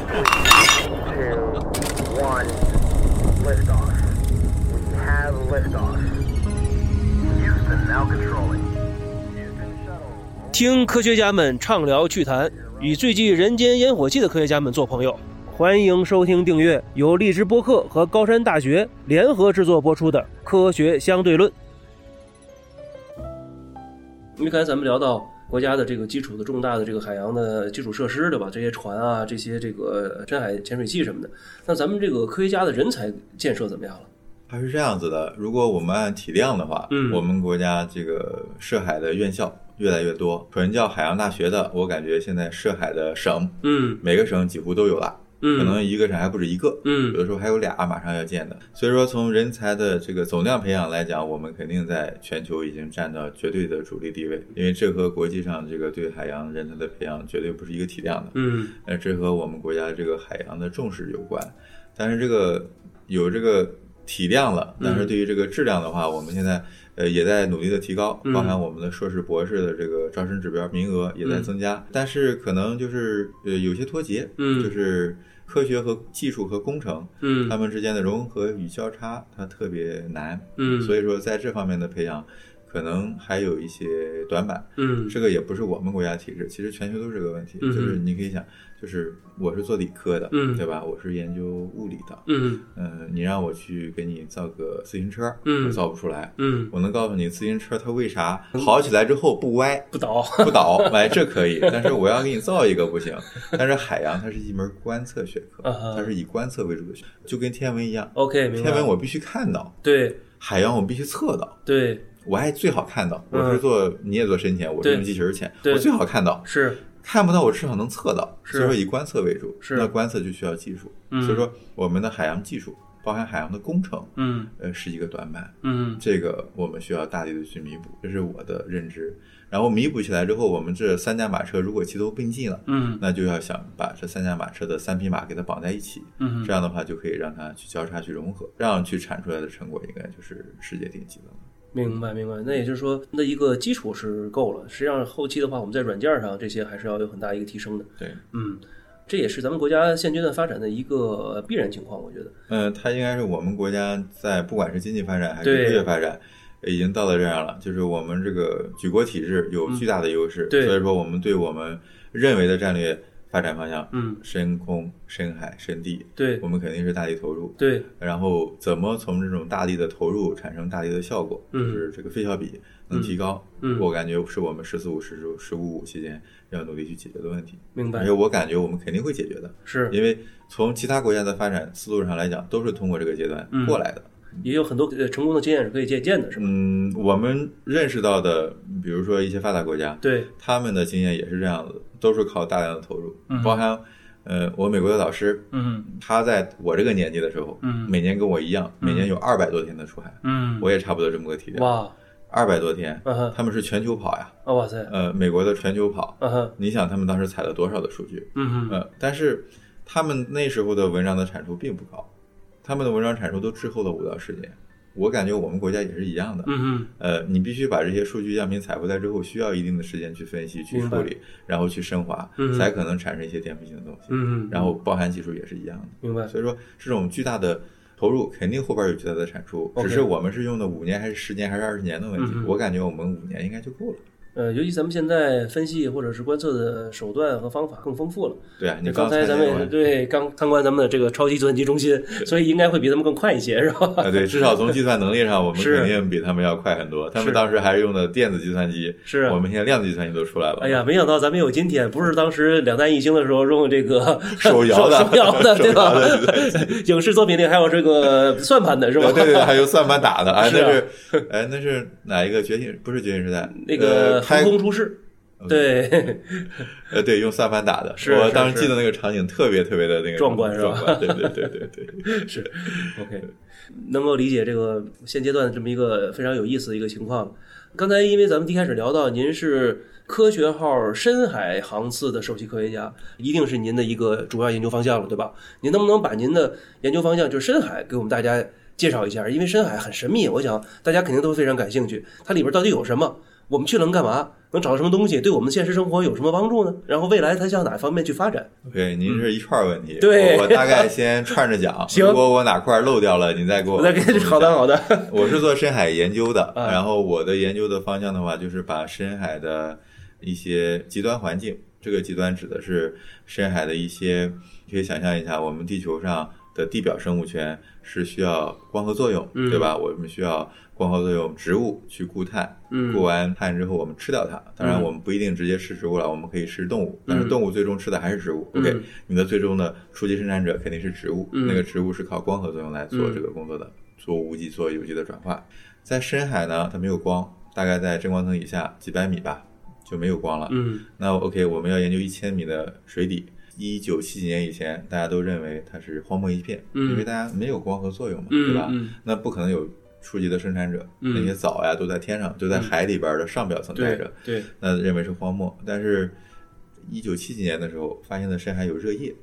two, one, liftoff. We have liftoff. Houston now controlling. Houston shuttle. 听科学家们畅聊趣谈，与最具人间烟火气的科学家们做朋友。欢迎收听订阅由荔枝播客和高山大学联合制作播出的《科学相对论》。因为刚才咱们聊到国家的这个基础的重大的这个海洋的基础设施，对吧？这些船啊，这些这个深海潜水器什么的，那咱们这个科学家的人才建设怎么样了？它是这样子的，如果我们按体量的话，嗯我们国家这个涉海的院校越来越多，纯叫海洋大学的，我感觉现在涉海的省，嗯每个省几乎都有了，嗯，可能一个省还不止一个，嗯有的时候还有俩马上要建的。所以说，从人才的这个总量培养来讲，我们肯定在全球已经占到绝对的主力地位，因为这和国际上这个对海洋人才的培养绝对不是一个体量的。嗯呃，这和我们国家这个海洋的重视有关。但是这个有这个体量了，但是对于这个质量的话，我们现在呃也在努力的提高，嗯包含我们的硕士、博士的这个招生指标名额也在增加。但是可能就是呃有些脱节，嗯就是科学和技术和工程，嗯他们之间的融合与交叉，它特别难。嗯，所以说在这方面的培养。可能还有一些短板，嗯这个也不是我们国家体制，其实全球都是这个问题。嗯就是你可以想，就是我是做理科的，嗯对吧？我是研究物理的，嗯嗯、你让我去给你造个自行车，嗯我造不出来。嗯我能告诉你，自行车它为啥跑起来之后不歪不倒，不倒，哎，这可以。但是我要给你造一个不行。但是海洋它是一门观测学科它是以观测为主的学，就跟天文一样。OK。天文我必须看到，对海洋我必须测到。对我还最好看到，嗯。我是做你也做深潜，我用机器人潜，我最好看到。是，看不到，我至少能测到，所以说以观测为主。是。那观测就需要技术，嗯。所以说我们的海洋技术，包含海洋的工程，嗯。呃，是一个短板。嗯。这个我们需要大力的去弥补，这是我的认知。然后弥补起来之后，我们这三驾马车如果齐头并进了，嗯。那就要想把这三驾马车的三匹马给它绑在一起，嗯。这样的话就可以让它去交叉去融合，这样去产出来的成果应该就是世界顶级的了。明白明白。那也就是说，那一个基础是够了，实际上后期的话，我们在软件上这些还是要有很大一个提升的。对，嗯，这也是咱们国家现阶段发展的一个必然情况，我觉得。嗯，它应该是我们国家在不管是经济发展还是对科学发展，已经到了这样了。就是我们这个举国体制有巨大的优势，嗯对所以说我们对我们认为的战略发展方向，嗯，深空、深海、深地，对我们肯定是大力投入。对，然后怎么从这种大力的投入产生大力的效果，嗯就是这个费效比能提高，嗯我感觉是我们“十四五”“十五”“十五五”期间要努力去解决的问题。明白而且。我感觉我们肯定会解决的。是，因为从其他国家的发展思路上来讲，都是通过这个阶段嗯过来的。也有很多呃成功的经验是可以借鉴的，是吧？嗯，我们认识到的，比如说一些发达国家，对，他们的经验也是这样子，都是靠大量的投入，嗯。包含呃，我美国的老师，嗯。他在我这个年纪的时候，嗯。每年跟我一样，每年有二百多天的出海，嗯，我也差不多这么个体量，哇，二百多天，他们是全球跑呀，啊哇塞，呃，美国的全球跑，你想他们当时采了多少的数据？嗯但是他们那时候的文章的产出并不高，他们的文章产出都滞后了五到十年。我感觉我们国家也是一样的，嗯哼，呃，你必须把这些数据样品采回来之后，需要一定的时间去分析、去处理，然后去升华，嗯才可能产生一些颠覆性的东西。嗯哼，然后包含技术也是一样的，明白，所以说这种巨大的投入肯定后边有巨大的产出，只是我们是用的五年还是十年还是二十年的问题。嗯我感觉我们五年应该就够了。呃，尤其咱们现在分析或者是观测的手段和方法更丰富了。对啊，你刚才咱们对刚参观咱们的这个超级计算机中心，所以应该会比他们更快一些，是吧？啊，对，至少从计算能力上，我们肯定比他们要快很多。他们当时还是用的电子计算机，是啊我们现在量子计算机都出来了。哎呀，没想到咱们有今天，不是当时两弹一星的时候用这个手摇的手摇的，对吧？影视作品里还有这个算盘的是吧啊？对对对，还有算盘打的，哎，那是，哎，那是哪一个觉醒？不是觉醒时代，那个横空出世，对，呃，对，用算盘打的。是是我当时记得那个场景特别特别的那个壮观是吧壮观对对对对对，是 OK，能够理解这个现阶段的这么一个非常有意思的一个情况。刚才因为咱们一开始聊到您是科学号深海航次的首席科学家，一定是您的一个主要研究方向了，对吧？您能不能把您的研究方向就是深海给我们大家介绍一下？因为深海很神秘，我想大家肯定都非常感兴趣，它里边到底有什么？我们去了能干嘛？能找到什么东西？对我们现实生活有什么帮助呢？然后未来它向哪方面去发展？OK，您是一串儿问题，对我我大概先串着讲，行如果我哪块儿漏掉了，您再给我。我再给你好的好的，我是做深海研究的，啊然后我的研究的方向的话，就是把深海的一些极端环境，这个极端指的是深海的一些，你可以想象一下，我们地球上的地表生物圈是需要光合作用，嗯对吧？我们需要光合作用，植物去固碳，嗯固完碳之后我们吃掉它。当然，嗯我们不一定直接吃植物了，我们可以吃动物，但是嗯动物最终吃的还是植物。嗯 OK，你的最终的初级生产者肯定是植物，嗯那个植物是靠光合作用来做嗯这个工作的，做无机、做有机的转化。在深海呢，它没有光，大概在真光层以下几百米吧，就没有光了。嗯那 OK，我们要研究一千米的水底。一九七几年以前，大家都认为它是荒漠一片，嗯因为大家没有光合作用嘛，嗯对吧？嗯那不可能有初级的生产者，嗯。那些藻呀都在天上，就在海里边的上表层待着，对，那认为是荒漠。但是，一九七几年的时候，发现了深海有热液。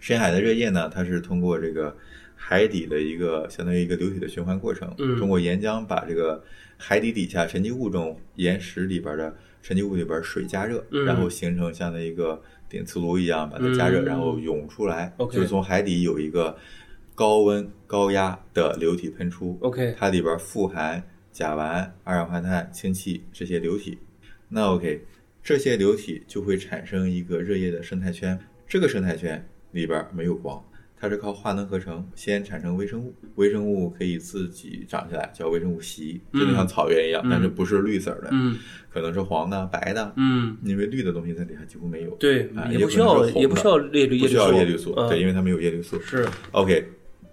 深海的热液呢，它是通过这个海底的一个相当于一个流体的循环过程，嗯。通过岩浆把这个海底底下沉积物中岩石里边的沉积物里边水加热，嗯。然后形成像那一个点磁炉一样把它加热，嗯。然后涌出来就从海底有一个高温高压的流体喷出。OK 它里边富含甲烷、二氧化碳、氢气这些流体。那 OK，这些流体就会产生一个热液的生态圈。这个生态圈里边没有光，它是靠化能合成先产生微生物，微生物可以自己长起来，叫微生物席，就嗯像草原一样，嗯。但是不是绿色的，嗯。可能是黄的、白的，嗯，因为绿的东西在底下几乎没有。对啊，也不需要也不需要叶绿不需要叶绿绿素，嗯。对，因为它没有叶绿素。是。OK，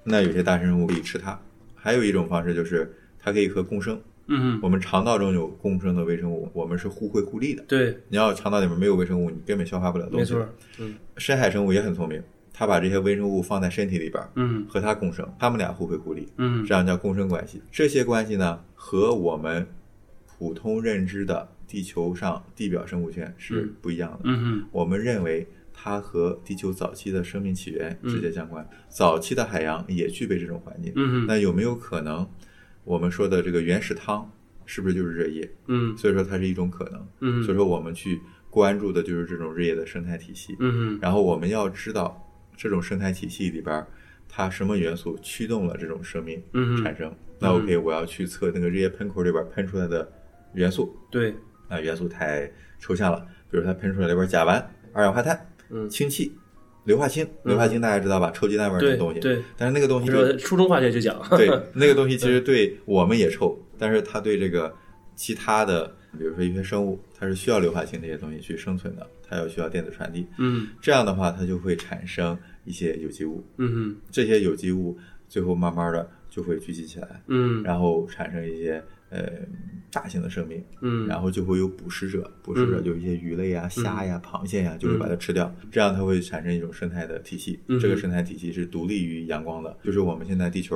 那有些大生物可以吃它。还有一种方式就是它可以和共生。嗯我们肠道中有共生的微生物，我们是互惠互利的。对，你要肠道里面没有微生物，你根本消化不了东西。没错，嗯深海生物也很聪明，它把这些微生物放在身体里边，嗯和它共生，它们俩互惠互利，嗯这样叫共生关系。这些关系呢，和我们普通认知的地球上地表生物圈是嗯不一样的。嗯我们认为它和地球早期的生命起源嗯直接相关。早期的海洋也具备这种环境。嗯那有没有可能，我们说的这个原始汤是不是就是热液？嗯所以说它是一种可能。嗯所以说我们去关注的就是这种热液的生态体系。嗯然后我们要知道这种生态体系里边儿，它什么元素驱动了这种生命嗯产生。那 OK，我要去测那个热液喷口里边儿喷出来的元素。对，那，元素太抽象了，比如它喷出来里边甲烷、二氧化碳、嗯氢气、硫化氢。硫化氢大家知道吧？臭鸡蛋味儿对的东西。对，但是那个东西初中化学就讲，对那个东西其实对我们也臭，但是它对这个其他的，比如说一些生物，它是需要硫化氢这些东西去生存的，它要需要电子传递。嗯这样的话，它就会产生一些有机物，嗯这些有机物最后慢慢的就会聚集起来，嗯然后产生一些呃大型的生命，嗯，然后就会有捕食者，捕食者嗯就一些鱼类呀、虾呀、螃蟹呀，就会把它吃掉，这样它会产生一种生态的体系。嗯这个生态体系是独立于阳光的，就是我们现在地球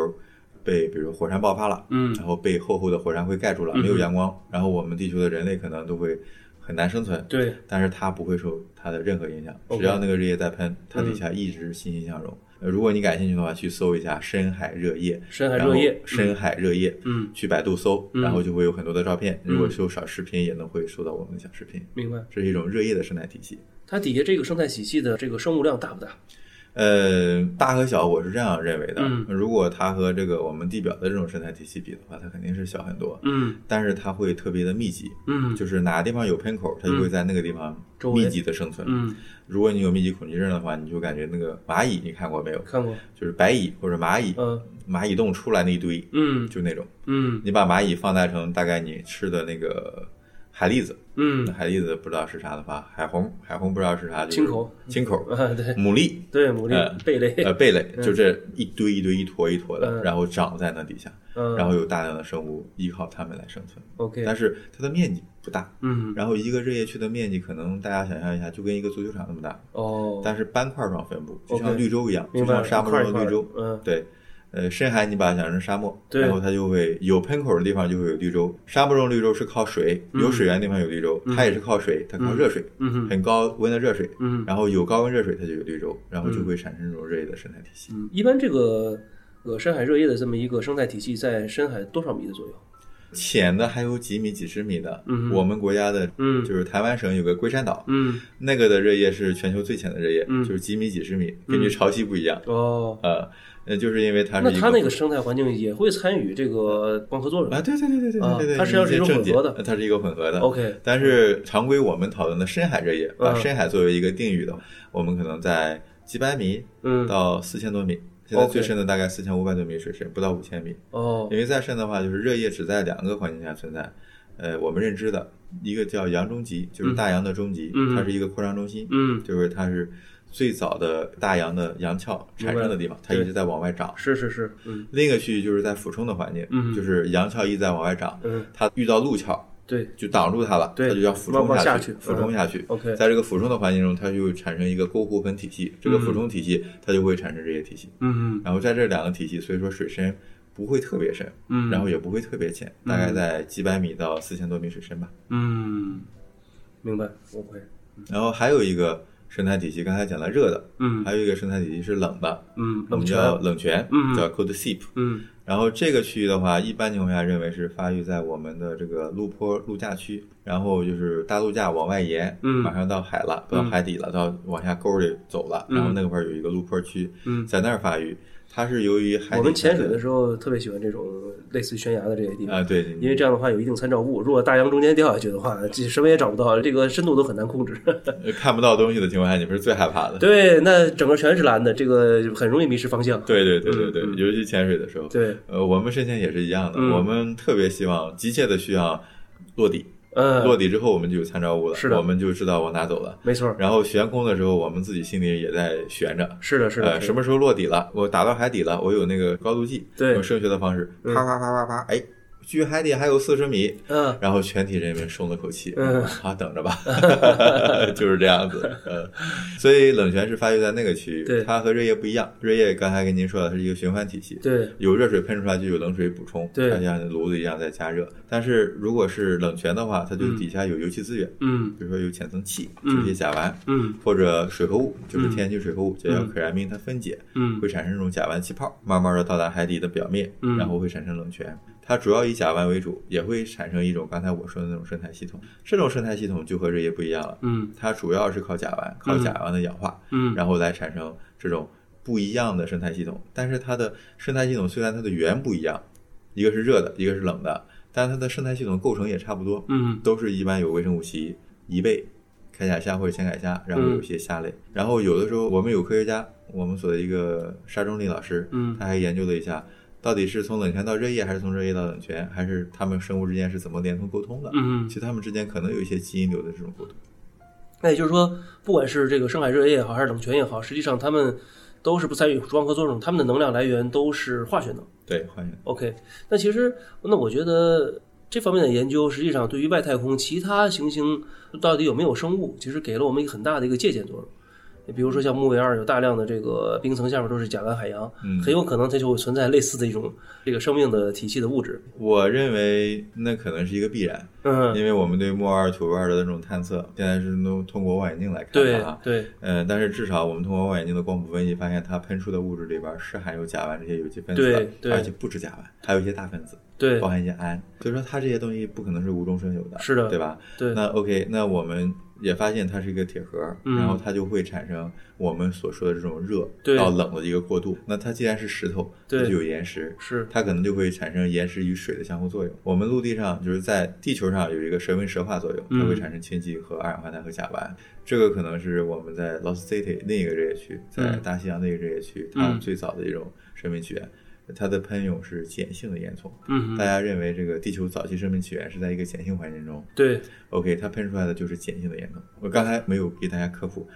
被比如说火山爆发了，嗯然后被厚厚的火山灰盖住了，嗯没有阳光，然后我们地球的人类可能都会很难生存。对，但是它不会受它的任何影响，只要那个日夜在喷，它底嗯下一直欣欣向荣。呃如果你感兴趣的话，去搜一下深海热液，深海热液深海热液，嗯去百度搜，嗯然后就会有很多的照片。嗯如果搜小视频，也能会搜到我们的小视频。明白。这是一种热液的生态体系。它底下这个生态体系的这个生物量大不大？呃，大和小，我是这样认为的。嗯如果它和这个我们地表的这种生态体系比的话，它肯定是小很多。嗯但是它会特别的密集，嗯就是哪个地方有喷口，它就会在那个地方密集的生存。嗯，如果你有密集恐惧症的话，你就感觉那个蚂蚁，你看过没有？看过，就是白蚁或者蚂蚁，嗯蚂蚁洞出来那一堆，嗯就那种。嗯你把蚂蚁放大成大概你吃的那个海蛎子，嗯。海蛎子不知道是啥的话，海虹，海虹不知道是啥，就青口，青口，啊对牡蛎，对，牡蛎呃贝类，呃，贝类，就这一堆一堆、一坨一坨的，嗯然后长在那底下，嗯，然后有大量的生物依靠它们来生存，OK，但是它的面积不大。嗯。然后一个热液区的面积可能大家想象一下，就跟一个足球场那么大，哦，但是斑块状分布，就像绿洲一样，就像沙漠中的绿洲嗯。对，呃，深海你把它想成沙漠，对然后它就会有喷口的地方就会有绿洲。沙漠中绿洲是靠水，有水源的地方有绿洲，它也是靠水，它靠热水，很高温的热水。嗯然后有高温热水，它就有绿洲，然后就会产生这种热液的生态体系。嗯，一般这个呃深海热液的这么一个生态体系在深海多少米的左右？浅的还有几米、几十米的。嗯我们国家的，嗯就是台湾省有个龟山岛，嗯，那个的热液是全球最浅的热液，嗯就是几米、几十米，根据潮汐不一样。哦，呃，那，就是因为它是那一它那个生态环境也会参与这个光合作用啊，对对对对对啊对对对，它实际上是一个混合的呃它是一个混合的。OK 但是常规我们讨论的深海热液，把嗯深海作为一个定语的话，我们可能在几百米嗯到四千多米。现在最深的大概四千五百多米水深，不到五千米。哦因为再深的话，就是热液只在两个环境下存在。呃，我们认知的一个叫洋中极，就是大洋的中极，嗯它是一个扩张中心，嗯就是它是最早的大洋的洋壳产生的地方，它一直在往外长。是是是嗯另一个区域就是在俯冲的环境，嗯就是洋壳一直在往外长，嗯它遇到陆壳对。就挡住它了，对它就要俯往冲去，下去俯冲下去。OK 在这个俯冲的环境中，它就会产生一个沟湖盆体系，这个俯冲体系它就会产生这些体系。嗯。嗯。然后在这两个体系，所以说水深不会特别深，嗯。然后也不会特别浅，大概在几百米到四千多米水深吧。嗯，明白 OK 然后还有一个生态体系，刚才讲了热的，嗯。还有一个生态体系是冷的，嗯冷我们叫泉。冷泉，嗯叫 cold seep。嗯。然后这个区域的话，一般情况下认为是发育在我们的这个陆坡陆架区，然后就是大陆架往外延，嗯。马上到海了，到海底了，到往下沟里走了，嗯。然后那块儿有一个陆坡区，嗯。在那儿发育。它是由于海底我们潜水的时候特别喜欢这种类似于悬崖的这些地方啊，对，因为这样的话有一定参照物。如果大洋中间掉下去的话，这什么也找不到，这个深度都很难控制。呃看不到东西的情况下，你们是最害怕的。对，那整个全是蓝的，这个很容易迷失方向。对对对对对，尤其潜水的时候，对，呃，我们深潜也是一样的，嗯我们特别希望急切的需要落地，嗯，落地之后我们就有参照物了，是的我们就知道往哪走了。没错，然后悬空的时候，我们自己心里也在悬着，是的，是的，呃，什么时候落底了？我打到海底了，我有那个高度计，对用声学的方式，嗯啪啪啪啪啪，哎，距海底还有四十米，嗯。然后全体人民松了口气，嗯。好等着吧，就是这样子，嗯，所以冷泉是发育在那个区域，对。它和热液不一样，热液刚才跟您说了，它是一个循环体系，对，有热水喷出来就有冷水补充，对。它像炉子一样在加热。但是如果是冷泉的话，它就底下有油气资源，嗯。比如说有浅层气，嗯。就是一些甲烷，嗯。或者水合物，就是嗯。天然气水合物，就叫可燃冰，它分解嗯。会产生这种甲烷气泡，慢慢的到达海底的表面，嗯。然后会产生冷泉。它主要以甲烷为主，也会产生一种刚才我说的那种生态系统。这种生态系统就和这些不一样了，嗯它主要是靠甲烷，靠甲烷的氧化，嗯，然后来产生这种不一样的生态系统。但是它的生态系统虽然它的源不一样，一个是热的，一个是冷的，但它的生态系统构成也差不多，嗯都是一般有微生物系贻贝、铠甲虾或者浅铠虾，然后有一些虾类。然后有的时候我们有科学家，我们所的一个沙中立老师，嗯他还研究了一下。到底是从冷泉到热液，还是从热液到冷泉，还是它们生物之间是怎么连通沟通的？嗯其实它们之间可能有一些基因流的这种沟通。那也就是说，不管是这个深海热液也好，还是冷泉也好，实际上它们都是不参与光合作用，它们的能量来源都是化学能。对，化学 OK，那其实那我觉得这方面的研究，实际上对于外太空其他行星到底有没有生物，其实给了我们一个很大的一个借鉴作用。比如说像木卫二有大量的这个冰层下面都是甲烷海洋，嗯很有可能它就会存在类似的一种这个生命的体系的物质。我认为那可能是一个必然，嗯，因为我们对木二、土二的那种探测，现在是都通过望远镜来看对的啊。对，呃，但是至少我们通过望远镜的光谱分析，发现它喷出的物质里边是含有甲烷这些有机分子的对，对而且不止甲烷，还有一些大分子，对包含一些氨。所以说它这些东西不可能是无中生有的，是的对吧？对那 OK，那我们也发现它是一个铁盒，嗯然后它就会产生我们所说的这种热到冷的一个过渡。那它既然是石头，它就有岩石，是，它可能就会产生岩石与水的相互作用。我们陆地上就是在地球上有一个蛇温石化作用，它会嗯产生氢气和二氧化碳和甲烷。这个可能是我们在 Lost City 那一个热液区，在嗯大西洋那个热液区，它嗯最早的一种生命起源。它的喷涌是碱性的烟囱，嗯大家认为这个地球早期生命起源是在一个碱性环境中。对，OK，它喷出来的就是碱性的烟囱。我刚才没有给大家科普，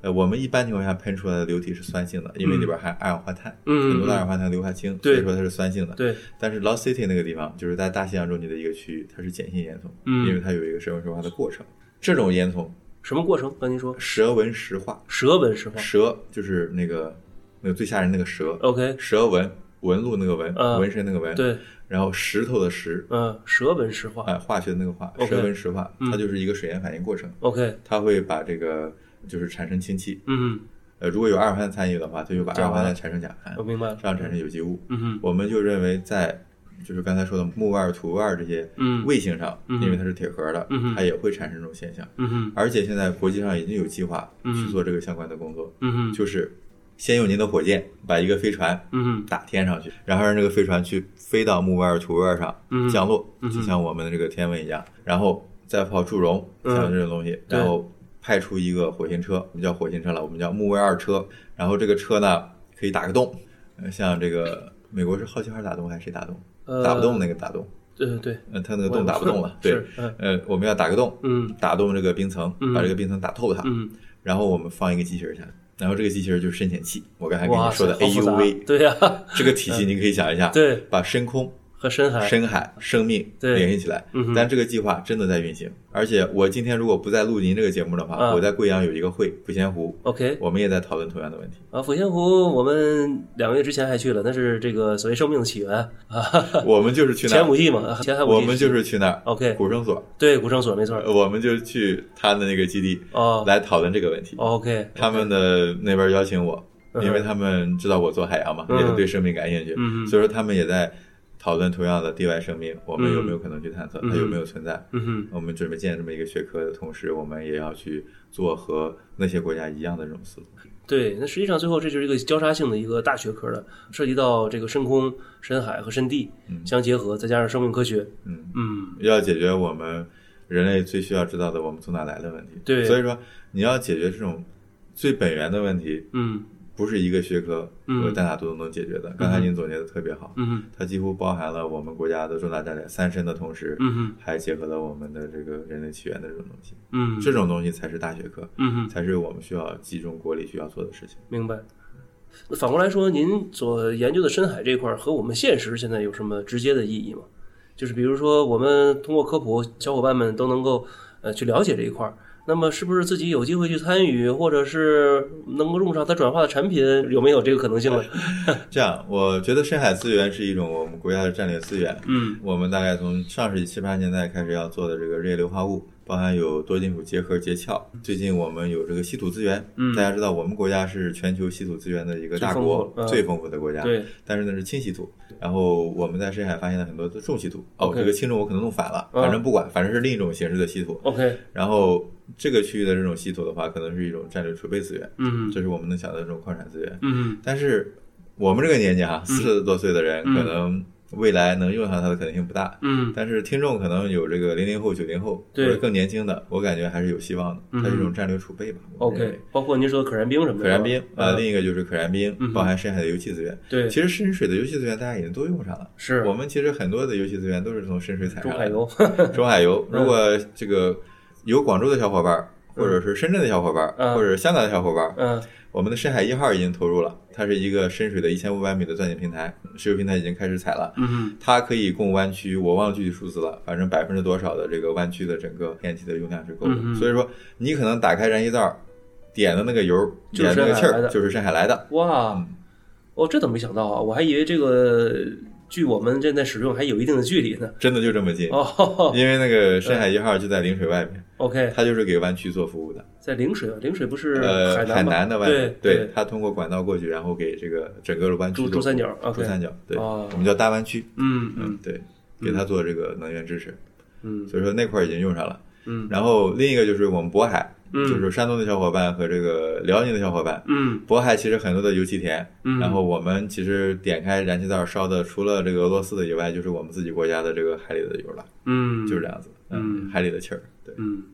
呃，我们一般情况下喷出来的流体是酸性的，因为里边含二氧化碳，嗯很多的二氧化碳硫化氢，所以说它是酸性的。对，但是 Lost City 那个地方，就是在大西洋中间的一个区域，它是碱性烟囱，嗯。因为它有一个蛇纹石化的过程。这种烟囱，什么过程？跟您说。蛇纹石化，蛇纹石化。蛇就是那个那个最吓人那个蛇，，OK，蛇纹纹路那个纹，嗯。纹身那个纹，，对，然后石头的石，嗯，舌纹石化。哎，化学的那个化舌纹石化，嗯。它就是一个水盐反应过程，，OK，它会把这个就是产生氢气，嗯，呃，如果有二氧化碳参与的话，它就把二氧化碳产生甲烷，我明白了。这，样产生有机物。嗯哼，我们就认为在就是刚才说的木腕、土腕这些嗯。卫星上，嗯因为它是铁盒的，嗯它也会产生这种现象。而且现在国际上已经有计划嗯去做这个相关的工作，就是先用您的火箭把一个飞船嗯，打天上去，然后让这个飞船去飞到木卫二、土卫二上嗯。降落，嗯就像我们的这个天文一样，然后再跑祝融，嗯。像这种东西，对。然后派出一个火星车，我们叫火星车了，我们叫木卫二车，然后这个车呢可以打个洞，呃像这个美国是好奇号打洞还是谁打洞？呃。打不动那个打洞，对对对，呃，它那个洞打不动了，对。呃，我们要打个洞，嗯。打动这个冰层，嗯。把这个冰层打透它，嗯，然后我们放一个机器人下来，然后这个机器人就是深潜器，我刚才跟你说的 AUV，对呀，这个体系你可以想一下，对，把深空、和深海，深海、生命联系起来。嗯。但这个计划真的在运行，而且我今天如果不在录您这个节目的话，啊。我在贵阳有一个会，抚仙湖，OK。我们也在讨论同样的问题。啊，抚仙湖我们两个月之前还去了，那是这个所谓生命的起源。啊，我们就是去那儿，前五季嘛，前海五季，我们就是去那儿 OK 古生所，对古生所没错，我们就去他的那个基地哦。来讨论这个问题。，OK，他们的那边邀请我，嗯。因为他们知道我做海洋嘛，嗯。也是对生命感兴趣，所以说他们也在讨论同样的地外生命，我们有没有可能去探测嗯它有没有存在。嗯哼，我们准备建这么一个学科的同时，我们也要去做和那些国家一样的这种思路。对，那实际上最后这就是一个交叉性的一个大学科了，涉及到这个深空、深海和深地相结合，再加上生命科学，嗯，嗯，要解决我们人类最需要知道的我们从哪来的问题。对。所以说你要解决这种最本源的问题，嗯不是一个学科嗯或者大打都能解决的。刚才您总结的特别好，嗯哼它几乎包含了我们国家的重大战略三深的同时，嗯哼还结合了我们的这个人类起源的这种东西。嗯这种东西才是大学科，嗯哼，才是我们需要集中国力需要做的事情。明白。那反过来说，您所研究的深海这块儿和我们现实现在有什么直接的意义吗？就是比如说，我们通过科普，小伙伴们都能够呃去了解这一块儿。那么，是不是自己有机会去参与，或者是能够用上它转化的产品，有没有这个可能性呢？这样，我觉得深海资源是一种我们国家的战略资源。嗯我们大概从上世纪七八十年代开始要做的这个热液硫化物，包含有多金属结合结壳。最近我们有这个稀土资源，嗯大家知道我们国家是全球稀土资源的一个大国最丰富，的国家。对，但是呢是轻稀土，然后我们在深海发现了很多的重稀土。哦这个轻重我可能弄反了，嗯反正不管，反正是另一种形式的稀土。，OK，然后这个区域的这种稀土的话，可能是一种战略储备资源，嗯这是我们能想到的这种矿产资源。嗯但是我们这个年纪哈，四十多岁的人，嗯可能未来能用上它的可能性不大。嗯但是听众可能有这个零零后、九零后，或者更年轻的，我感觉还是有希望的。嗯它是一种战略储备吧。，OK，包括您说的可燃冰什么的，可燃冰啊，嗯另一个就是可燃冰嗯，包含深海的油气资源。对，其实深水的油气资源大家已经都用上了。是我们其实很多的油气资源都是从深水采上来的。中海油，中海油，嗯如果这个有广州的小伙伴儿，或者是深圳的小伙伴或者是香港的小伙伴儿，嗯我们的深海一号已经投入了，它是一个深水的一千五百米的钻井平台，石油平台已经开始采了。嗯它可以供湾区，我忘了具体数字了，反正百分之多少的这个湾区的整个天然气的用量是够的。嗯所以说，你可能打开燃气灶，点的那个油，就是点的那个气儿，就是深海来的。哇嗯，哦，这怎么没想到啊？我还以为这个距我们现在使用还有一定的距离呢。真的就这么近，哦因为那个深海 一号就在陵水外面，，OK，它就是给湾区做服务的。在陵水啊，陵水不是呃，海南的外对，对，它通过管道过去，然后给这个整个的湾区珠珠三角珠三角，对，哦。我们叫大湾区，嗯对，给它做这个能源支持，嗯。所以说那块儿已经用上了。嗯。然后另一个就是我们渤海，嗯。就是山东的小伙伴和这个辽宁的小伙伴。嗯。渤海其实很多的油气田，嗯。然后我们其实点开燃气灶烧的，除了这个俄罗斯的以外，就是我们自己国家的这个海里的油了，嗯，就是这样子，嗯。海里的气儿，对，嗯，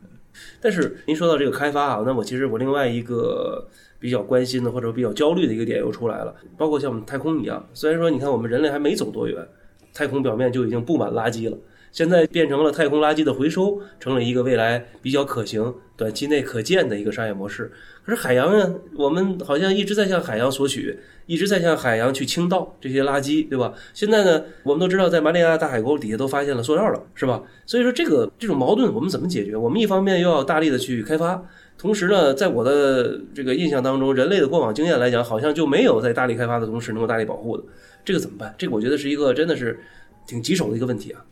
但是您说到这个开发啊，那我其实我另外一个比较关心的或者比较焦虑的一个点又出来了，包括像我们太空一样，虽然说你看我们人类还没走多远，太空表面就已经布满垃圾了。现在变成了太空垃圾的回收，成了一个未来比较可行、短期内可见的一个商业模式。可是海洋呢，我们好像一直在向海洋索取，一直在向海洋去倾倒这些垃圾，对吧？现在呢，我们都知道，在马里亚纳大海沟底下都发现了塑料了，是吧？所以说这个这种矛盾我们怎么解决？我们一方面又要大力的去开发，同时呢，在我的这个印象当中，人类的过往经验来讲，好像就没有在大力开发的同时能够大力保护的。这个怎么办？这个我觉得是一个真的是挺棘手的一个问题啊。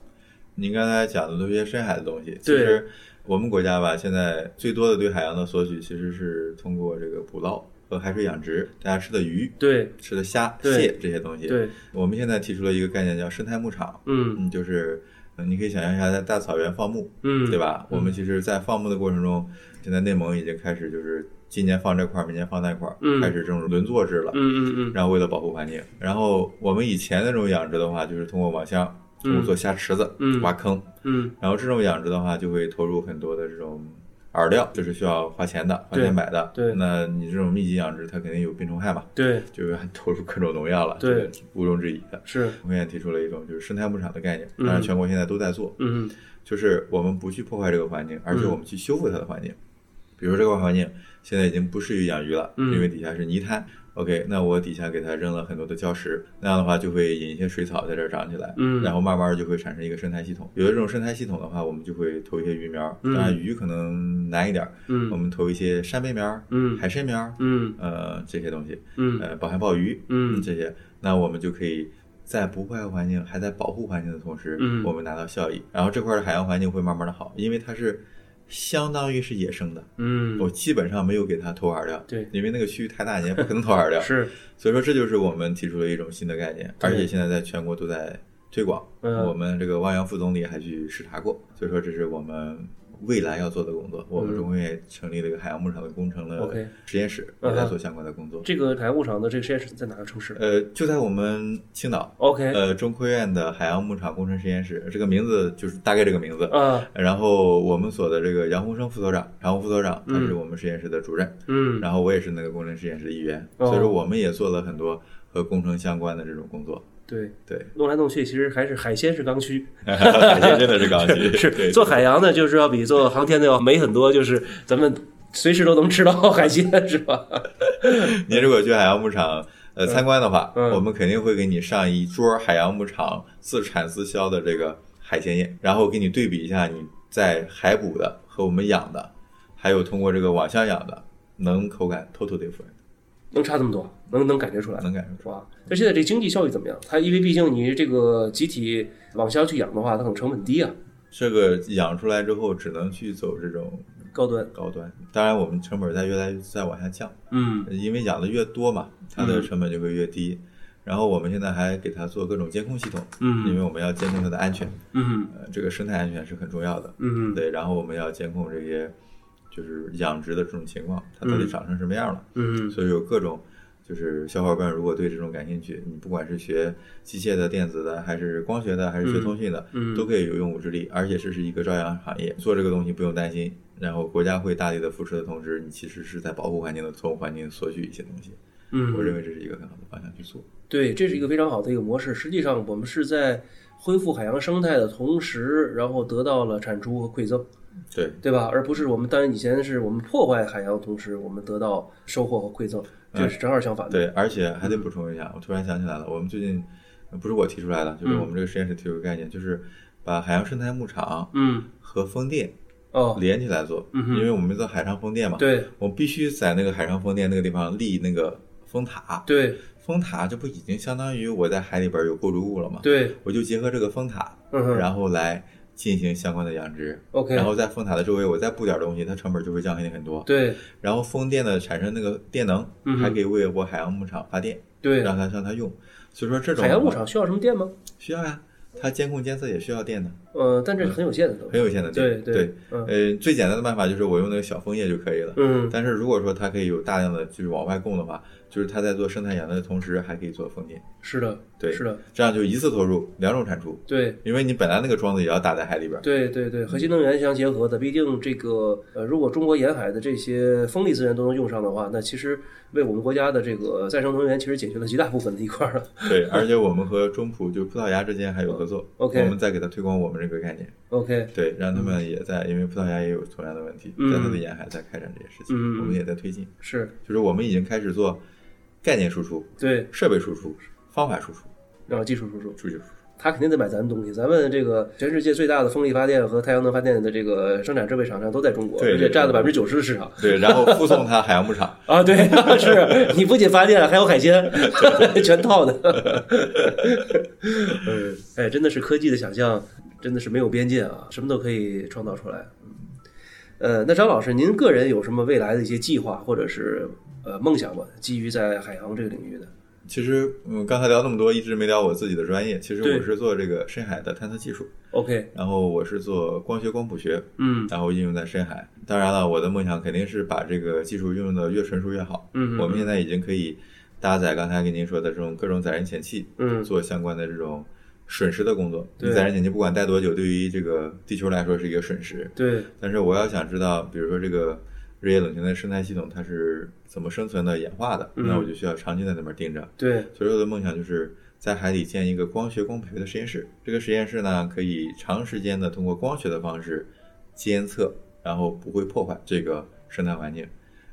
您刚才讲的都是一些深海的东西，其实我们国家吧，现在最多的对海洋的索取其实是通过这个捕捞，和海水养殖，大家吃的鱼、对吃的虾、蟹这些东西。对，我们现在提出了一个概念叫生态牧场，嗯嗯，就是呃你可以想象一下，在大草原放牧，嗯，对？吧？我们其实，在放牧的过程中，现在内蒙已经开始就是今年放这块儿，明年放那块儿，嗯开始这种轮作制了。嗯嗯嗯然后为了保护环境，然后我们以前那种养殖的话，就是通过网箱，通过做虾池子、嗯挖坑，嗯然后这种养殖的话，就会投入很多的这种饵料，这是需要花钱的，花钱买的。对那你这种密集养殖，它肯定有病虫害嘛，对，就是投入各种农药了，对这个毋庸置疑的。是，我们也提出了一种就是生态牧场的概念，嗯当然全国现在都在做，嗯就是我们不去破坏这个环境，而是嗯我们去修复它的环境。比如这个环境现在已经不适于养鱼了，嗯因为底下是泥滩。OK，那我底下给它扔了很多的礁石，那样的话就会引一些水草在这儿长起来，嗯然后慢慢就会产生一个生态系统。有了这种生态系统的话，我们就会投一些鱼苗，嗯当然鱼可能难一点儿，我嗯们投一些扇贝苗、嗯海参苗，嗯呃这些东西，嗯呃宝海鲍鱼，嗯这些，那我们就可以在不破坏环境，还在保护环境的同时，嗯我们拿到效益。然后这块的海洋环境会慢慢的好，因为它是相当于是野生的，嗯，我基本上没有给它投饵料，对。因为那个区域太大，你也不可能投饵料，是，所以说这就是我们提出了一种新的概念，而且现在在全国都在推广。嗯。我们这个汪洋副总理还去视察过，所以说这是我们未来要做的工作。我们中科院成立了一个海洋牧场的工程的实验室，也在做相关的工作。这个海洋牧场的这个实验室在哪个城市呃，就在我们青岛，？OK，呃，中科院的海洋牧场工程实验室，这个名字就是大概这个名字。啊，然后我们所的这个杨洪生副所长，杨洪副所长他嗯是我们实验室的主任，嗯然后我也是那个工程实验室的一员，哦所以说我们也做了很多和工程相关的这种工作。对，对，弄来弄去，其实还是海鲜是刚需。海鲜真的是刚需，是做海洋的，就是要比做航天的要美很多，就是咱们随时都能吃到海鲜，是吧？您如果去海洋牧场呃参观的话，嗯。我们肯定会给你上一桌海洋牧场自产自销的这个海鲜宴，然后给你对比一下你在海捕的和我们养的，还有通过这个网箱养的，能口感 totally different，能差这么多，能能感觉出来。能感觉出来。哇，那现在这经济效益怎么样？它因为毕竟你这个集体往下去养的话，它可能成本低啊，这个养出来之后，只能去走这种高端。高端。当然，我们成本在越来越在往下降，嗯因为养的越多嘛，它的成本就会越低。然后我们现在还给它做各种监控系统，嗯因为嗯我们要监控它的安全，嗯呃，这个生态安全是很重要的。嗯对，然后我们要监控这些就是养殖的这种情况，它到底长成什么样了。嗯所以有各种，就是小伙伴如果对这种感兴趣，你不管是学机械的、电子的，还是光学的，还是学通讯的，嗯都可以有用武之地。而且这是一个朝阳行业，做这个东西不用担心。然后国家会大力的扶持的同时，你其实是在保护环境的，从环境索取一些东西。嗯，我认为这是一个很好的方向去做。对，这是一个非常好的一个模式。实际上，我们是在恢复海洋生态的同时，然后得到了产出和馈赠，对，对吧？而不是我们当然以前是我们破坏海洋，同时我们得到收获和馈赠，这是正好相反的。对，而且还得补充一下，我突然想起来了，我们最近呃不是我提出来的，就是嗯我们这个实验室提出个概念，就是把海洋生态牧场嗯，和风电哦，连起来做，嗯因为我们做海上风电嘛，对。我们必须在那个海上风电那个地方立那个风塔，对。风塔这不已经相当于我在海里边有构筑物了吗？对，我就结合这个风塔，然后来进行相关的养殖。，OK，然后在风塔的周围，我再布点东西，它成本就会降低很多。对然后风电的产生那个电能，嗯还可以为我海洋牧场发电，对，让它让它用。所以说这种海洋牧场需要什么电吗？需要呀，它监控监测也需要电的，呃，但这是很有限的，很有限的电。对对，嗯呃，最简单的办法就是我用那个小风叶就可以了。嗯，但是如果说它可以有大量的就是往外供的话，就是他在做生态养殖的同时，还可以做风电，是的，对是的，这样就一次投入两种产出。对。因为你本来那个桩子也要打在海里边儿，对对对，和新能源相结合的，毕竟这个呃，如果中国沿海的这些风力资源都能用上的话，那其实为我们国家的这个再生能源其实解决了极大部分的一块儿了。对，而且我们和中葡就葡萄牙之间还有合作 OK 我们再给他推广我们这个概念，OK，对，让他们也在，因为葡萄牙也有同样的问题，嗯。在它的沿海在开展这些事情，嗯。我们也在推进，是。就是我们已经开始做概念输出、对，设备输出、方法输出、然后技术输出，数据输出。他肯定得买咱们东西。咱们这个全世界最大的风力发电和太阳能发电的这个生产设备厂商都在中国，而且占了对百分之九十的市场。对，然后附送它海洋牧场，啊，对，是你不仅发电，还有海鲜，全套的。嗯，哎，真的是科技的想象，真的是没有边界啊，什么都可以创造出来。嗯，呃，那张老师，您个人有什么未来的一些计划，或者是呃梦想吧，基于在海洋这个领域的。其实，嗯，刚才聊那么多，一直没聊我自己的专业。其实我是做这个深海的探测技术，OK，然后我是做光学光谱学，嗯然后应用在深海。当然了，我的梦想肯定是把这个技术运用的越纯熟越好。嗯嗯我们现在已经可以搭载刚才跟您说的这种各种载人潜器，嗯做相关的这种损失的工作。对载人潜器不管待多久，对于这个地球来说是一个损失。对，但是我要想知道，比如说这个日夜冷泉的生态系统它是怎么生存的、演化的，嗯那我就需要长期在那边盯着。对，所以我的梦想就是在海底建一个光学光培的实验室。这个实验室呢，可以长时间的通过光学的方式监测，然后不会破坏这个生态环境。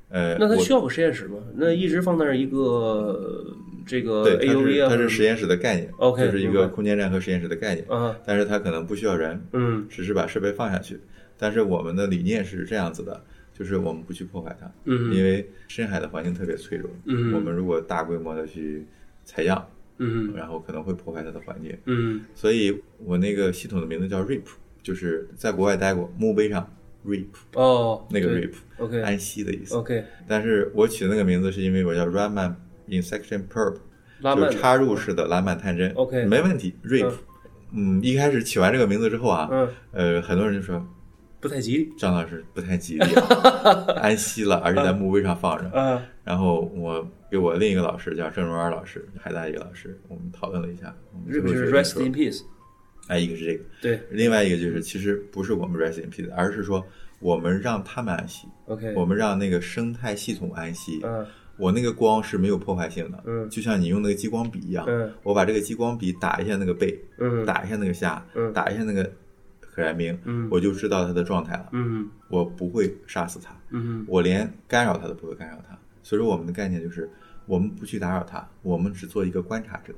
呃，那它需要个实验室吗？那一直放那儿一个这个对，它 AUV 啊，是它是实验室的概念 OK，就是一个空间站和实验室的概念。嗯，但是它可能不需要人，嗯只是把设备放下去。但是我们的理念是这样子的，就是我们不去破坏它，嗯因为深海的环境特别脆弱。嗯我们如果大规模的去采样，嗯然后可能会破坏它的环境。嗯所以我那个系统的名字叫 REAP，就是在国外待过，墓碑上 REAP 哦，那个 REAP，OK 安息的意思。OK，但是我取的那个名字是因为我叫 Raman Insection 曼就是插入式的蓝板探针。OK 没问题，REAP。嗯，一开始起完这个名字之后啊，嗯呃，很多人就说不太吉利。张老师不太吉利啊，安息了，而且在墓碑上放着。啊，然后我给我另一个老师叫郑荣安老师，海大一个老师，我们讨论了一下，我们这个是 Rest in Peace，哎，一个是这个，对。另外一个就是其实不是我们 rest in peace，而是说我们让他们安息，，OK，我们让那个生态系统安息。嗯。我那个光是没有破坏性的，嗯。就像你用那个激光笔一样，嗯。我把这个激光笔打一下那个背，嗯。打一下那个虾，嗯。打一下那个可燃冰，嗯我就知道它的状态了，嗯我不会杀死它，嗯我连干扰它都不会干扰它。所以说我们的概念就是，我们不去打扰它，我们只做一个观察者，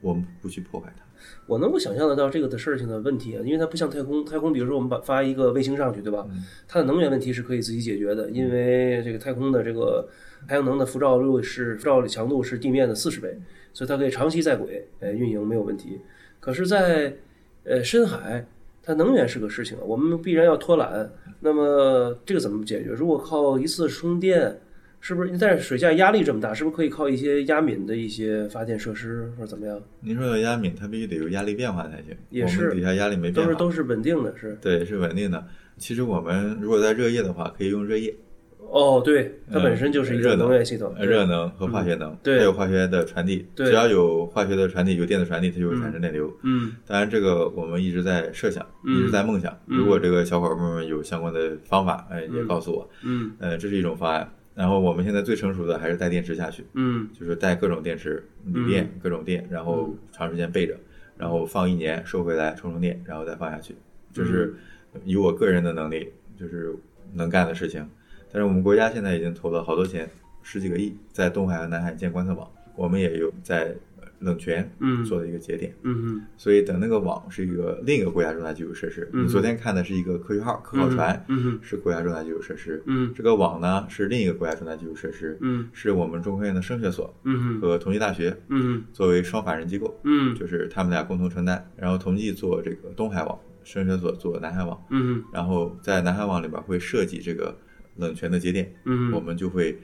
我们不去破坏它。我能够想象得到这个的事情的问题啊，因为它不像太空，太空比如说我们把发一个卫星上去，对吧？它的能源问题是可以自己解决的，因为这个太空的这个太阳能的辐照率是辐照强度是地面的四十倍，所以它可以长期在轨，呃，运营没有问题。可是在，呃深海，它能源是个事情啊，我们必然要脱缆。那么这个怎么解决？如果靠一次充电，是不是？但是水下压力这么大，是不是可以靠一些压敏的一些发电设施或者怎么样？您说的压敏，它必须得有压力变化才行。也是底下压力没变都，是都是稳定的，是。对，是稳定的。其实我们如果在热液的话，可以用热液，哦，对，它嗯本身就是一个热能能源系统，呃热能和化学能，对它有化学的传递。对只要有化学的传递，有电子传递，它就会产生电流。嗯当然，这个我们一直在设想，嗯一直在梦想。嗯如果这个小伙伴们有相关的方法，哎，也告诉我。嗯呃，这是一种方案。然后我们现在最成熟的还是带电池下去，嗯就是带各种电池、锂电、各种电，然后长时间备着，然后放一年，收回来充充电，然后再放下去。这是以我个人的能力，就是能干的事情。但是我们国家现在已经投了好多钱，十几个亿，在东海和南海建观测网，我们也有在呃冷泉嗯。做的一个节点。嗯所以等那个网是一个另一个国家重大基础设施。嗯你昨天看的是一个科学号科考船，嗯是国家重大基础设施。嗯。这个网呢是另一个国家重大基础设施，嗯。是我们中科院的声学所嗯和同济大学嗯作为双法人机构，嗯。就是他们俩共同承担。然后同济做这个东海网，声学所做南海网，嗯然后在南海网里边会设计这个冷泉的节点，嗯我们就会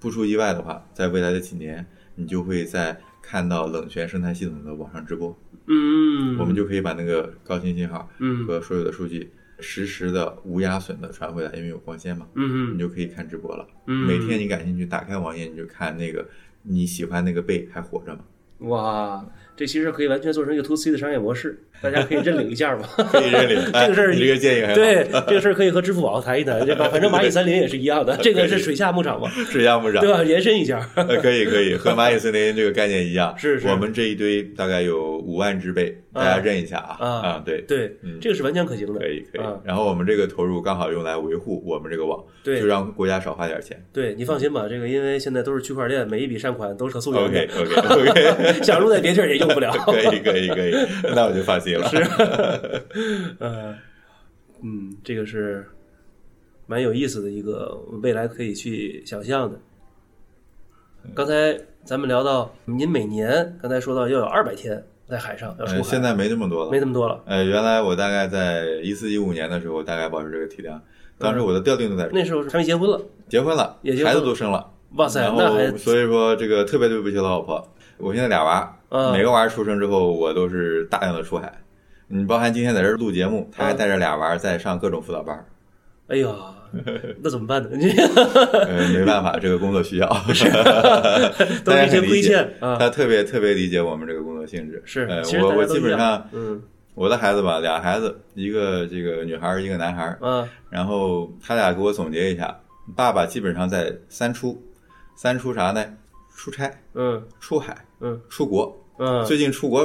不出意外的话，在未来的几年，你就会在看到冷泉生态系统的网上直播。嗯，我们就可以把那个高清信号嗯和所有的数据实时的无压损的传回来，因为有光纤嘛，嗯你就可以看直播了。嗯每天你感兴趣，打开网页你就看那个你喜欢那个贝还活着吗？哇，这其实可以完全做成一个 to C 的商业模式，大家可以认领一下嘛。可以认领。这个事儿哎你这个建议。对，这个事儿可以和支付宝谈一谈，对吧？反正蚂蚁森林也是一样的，这个是水下牧场嘛，水下牧场对。吧？延伸一下，呃，可以可以，和蚂蚁森林这个概念一样。是是我们这一堆大概有五万只贝，大家认一下啊啊啊，对，对，嗯这个是完全可行的，可以可以啊。然后我们这个投入刚好用来维护我们这个网，对就让国家少花点钱。对你放心吧，这个因为现在都是区块链，每一笔善款都是可溯源的，OK OK，想用在别地儿也用不了。可以可以可以，那我就放心了。是，呃，嗯，这个是蛮有意思的一个未来可以去想象的。刚才咱们聊到，您每年刚才说到要有二百天在海上要出海，呃，现在没这么多了，没那么多了。呃，原来我大概在一四一五年的时候，大概保持这个体量。当时我的调定都在那时候还没结婚了，结婚了孩子都生了，哇塞，然那还后所以说这个特别对不起老婆。我现在俩娃，嗯每个娃出生之后，我都是大量的出海。你包含今天在这儿录节目，他还带着俩娃在上各种辅导班儿。哎呀，那怎么办呢？你呃，没办法，这个工作需要，都是理解。他特别特别理解我们这个工作性质。是我我基本上嗯我的孩子吧，俩孩子，一个这个女孩儿，一个男孩儿。啊然后他俩给我总结一下，爸爸基本上在三出，三出啥呢？出差、嗯出海、嗯。出国。嗯，最近出国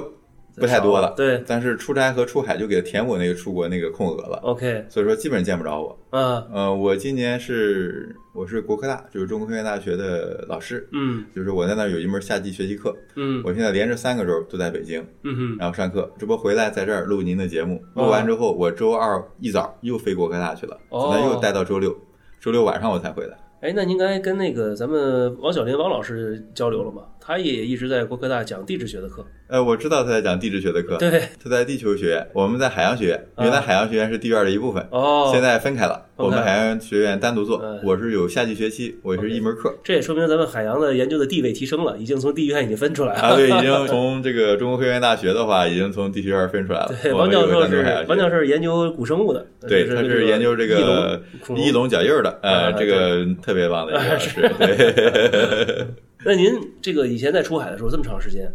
不太多了，对。但是出差和出海就给他填补那个出国那个空额了，，OK。所以说基本见不着我。嗯。呃，我今年是我是国科大，就是中国科学院大学的老师，嗯。就是我在那儿有一门夏季学习课，嗯。我现在连着三个周都在北京，嗯哼。然后上课，这不回来在这儿录您的节目，哦录完之后我周二一早又飞国科大去了，哦。从那又待到周六，周六晚上我才回来。哎，那您刚才跟那个咱们王小林王老师交流了吗？他也一直在国科大讲地质学的课。呃，我知道他在讲地质学的课，对，他在地球学院，我们在海洋学院，啊原来海洋学院是地院的一部分，哦，现在分开了，我们海洋学院单独做嗯，我是有夏季学期，我是一门课。这也说明咱们海洋的研究的地位提升了，已经从地院已经分出来了。啊，对，已经从这个中国科学院大学的话，已经从地学院分出来了。对，王教授是王教授是研究古生物的，对，他是研究这个翼龙脚印儿的，呃，啊这个特别棒的一个老师。对，那您这个以前在出海的时候这么长时间，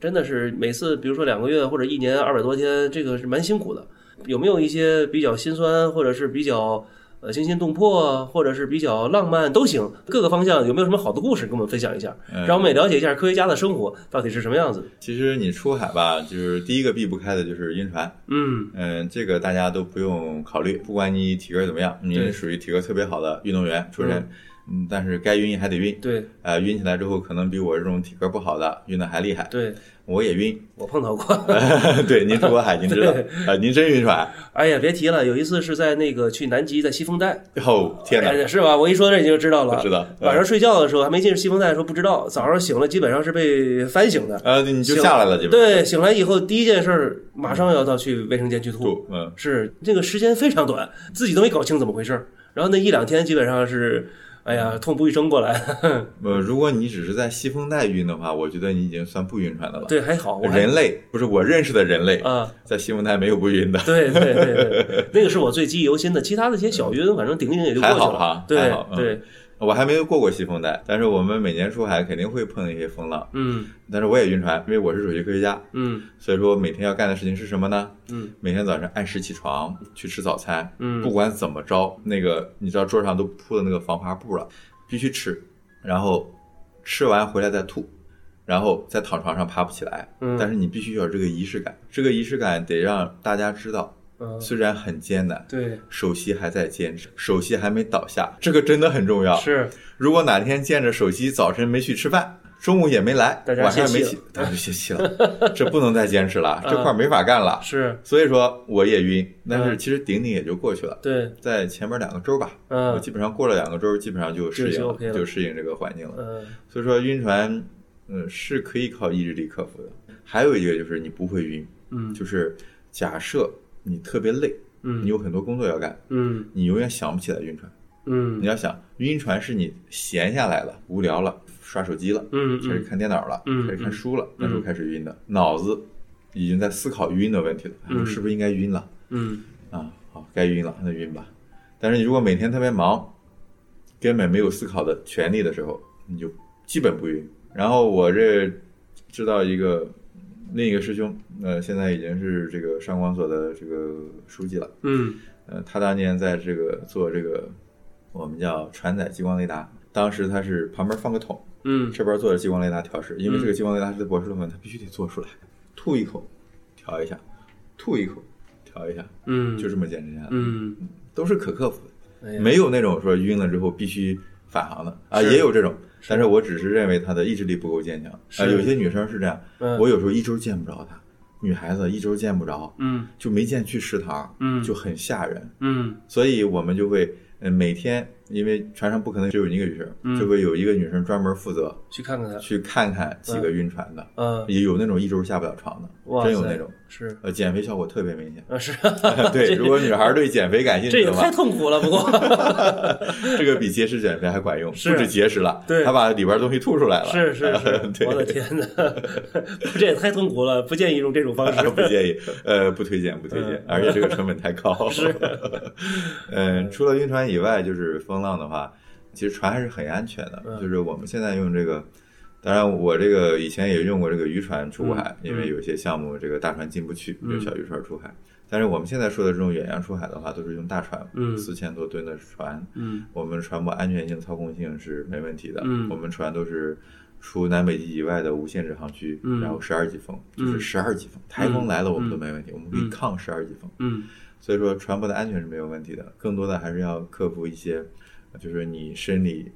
真的是每次比如说两个月或者一年二百多天，这个是蛮辛苦的。有没有一些比较心酸，或者是比较呃惊心动魄，或者是比较浪漫都行，各个方向有没有什么好的故事跟我们分享一下，嗯让我们也了解一下科学家的生活到底是什么样子的？其实你出海吧，就是第一个避不开的就是晕船。嗯嗯，这个大家都不用考虑，不管你体格怎么样，你属于体格特别好的运动员出身，嗯，但是该晕还得晕。对呃，晕起来之后，可能比我这种体格不好的晕的还厉害。对，我也晕，我碰到过。对，您出过海，您知道对，啊，您真晕船。哎呀，别提了，有一次是在那个去南极，在西风带，哦，天哪哎，是吧？我一说这你就知道了。不知道晚上睡觉的时候还没进西风带的时候不知道，早上醒了基本上是被翻醒的。呃，你就下来了，基本对，醒来以后第一件事儿马上要到去卫生间去吐，吐，嗯，是这个时间非常短，自己都没搞清怎么回事儿。然后那一两天基本上是，哎呀，痛不欲生过来。呃，如果你只是在西风带晕的话，我觉得你已经算不晕船的了。对，还好，人类不是我认识的人类，啊，在西风带没有不晕的，对对对对，那个是我最记忆犹新的，其他的一些小晕，反正顶一顶也就过去了。好哈，对对，我还没有过过西风带，但是我们每年出海肯定会碰一些风浪，嗯。但是我也晕船，因为我是首席科学家，嗯。所以说每天要干的事情是什么呢？嗯，每天早上按时起床去吃早餐，嗯。不管怎么着，那个你知道桌上都铺的那个防滑布了，必须吃，然后吃完回来再吐，然后再躺床上爬不起来，嗯。但是你必须有这个仪式感，这个仪式感得让大家知道，嗯，虽然很艰难。对，首席还在坚持，首席还没倒下，这个真的很重要。是，如果哪天见着首席早晨没去吃饭，中午也没来，大家晚上也没起，他就泄气了，这不能再坚持了，这块儿没法干了。是，所以说我也晕，但是嗯其实顶顶也就过去了。对，在前面两个周吧，我嗯基本上过了两个周，基本上就适应就适应这个环境了。嗯所以说晕船，嗯，是可以靠意志力克服的。还有一个就是你不会晕，嗯就是假设你特别累，你嗯有很多工作要干，嗯你永远想不起来晕船。嗯你要想，晕船是你闲下来了，无聊了，刷手机了，嗯开始看电脑了，嗯开始看书了，那时候开始晕的，脑子已经在思考晕的问题了，嗯是不是应该晕了？嗯啊，好，该晕了，那晕吧。但是你如果每天特别忙，根本没有思考的权利的时候，你就基本不晕。然后我这知道一个另一个师兄，呃，现在已经是这个上广所的这个书记了。嗯。呃，他当年在这个做这个我们叫船载激光雷达，当时他是旁边放个桶，嗯。这边做着激光雷达调试，因为这个激光雷达是博士论文，他必须得做出来，吐一口调一下，吐一口调一下，嗯，就这么简单。下来，嗯，都是可克服的，哎没有那种说晕了之后必须返航的。啊，也有这种，但是我只是认为她的意志力不够坚强。啊，是有些女生是这样，嗯。我有时候一周见不着她，女孩子一周见不着，嗯。就没见去食堂，嗯。就很吓人，嗯。所以我们就会，呃，每天，因为船上不可能只有一个女生，嗯就会有一个女生专门负责去看看她，去看看几个晕船的，嗯也有那种一周下不了床的，哇真有那种。是呃，减肥效果特别明显。啊是，对，如果女孩对减肥感兴趣的话这也太，痛苦了，不过 这个比节食减肥还管用，不止节食了，对他把里边东西吐出来了。是是是，对我的天哪，这也太痛苦了，不建议用这种方式。不建议，呃，不推荐，不推荐嗯，而且这个成本太高。是，嗯，除了晕船以外，就是风浪的话，其实船还是很安全的。嗯就是我们现在用这个，当然我这个以前也用过这个渔船出海，嗯因为有些项目这个大船进不去，嗯小渔船出海。但是我们现在说的这种远洋出海的话，都是用大船，嗯四千多吨的船，嗯我们船舶安全性、操控性是没问题的。嗯我们船都是除南北极以外的无限制航区，嗯然后十二级风，就是嗯十二级风，台风来了我们都没问题，我们可以嗯抗十二级风。嗯所以说船舶的安全是没有问题的，更多的还是要克服一些，就是你生理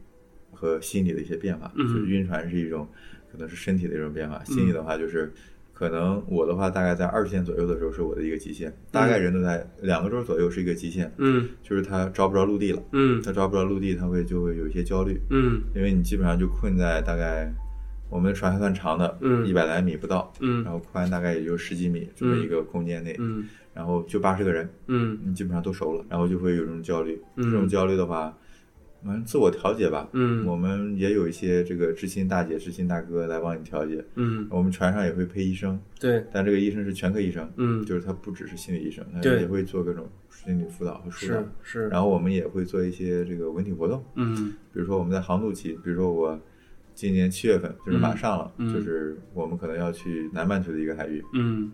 和心理的一些变化。嗯。就是晕船是一种可能是身体的一种变化，心理的话就是。可能我的话，大概在二十天左右的时候是我的一个极限，大概人都在两个周左右是一个极限，嗯。就是他着不着陆地了，嗯。他着不着陆地，他会就会有一些焦虑，嗯。因为你基本上就困在大概我们的船还算长的，嗯。一百来米不到，嗯。然后宽大概也就十几米这么一个空间内，嗯。然后就八十个人，嗯。你基本上都熟了，然后就会有这种焦虑。嗯。这种焦虑的话，反正自我调节吧。嗯。我们也有一些这个知心大姐、知心大哥来帮你调节。嗯，我们船上也会配医生，对，但这个医生是全科医生，嗯。就是他不只是心理医生，他也会做各种心理辅导和疏导。是。是，然后我们也会做一些这个文体活动，嗯。比如说我们在航渡期，比如说我今年七月份就是马上了，就是我们可能要去南半球的一个海域，嗯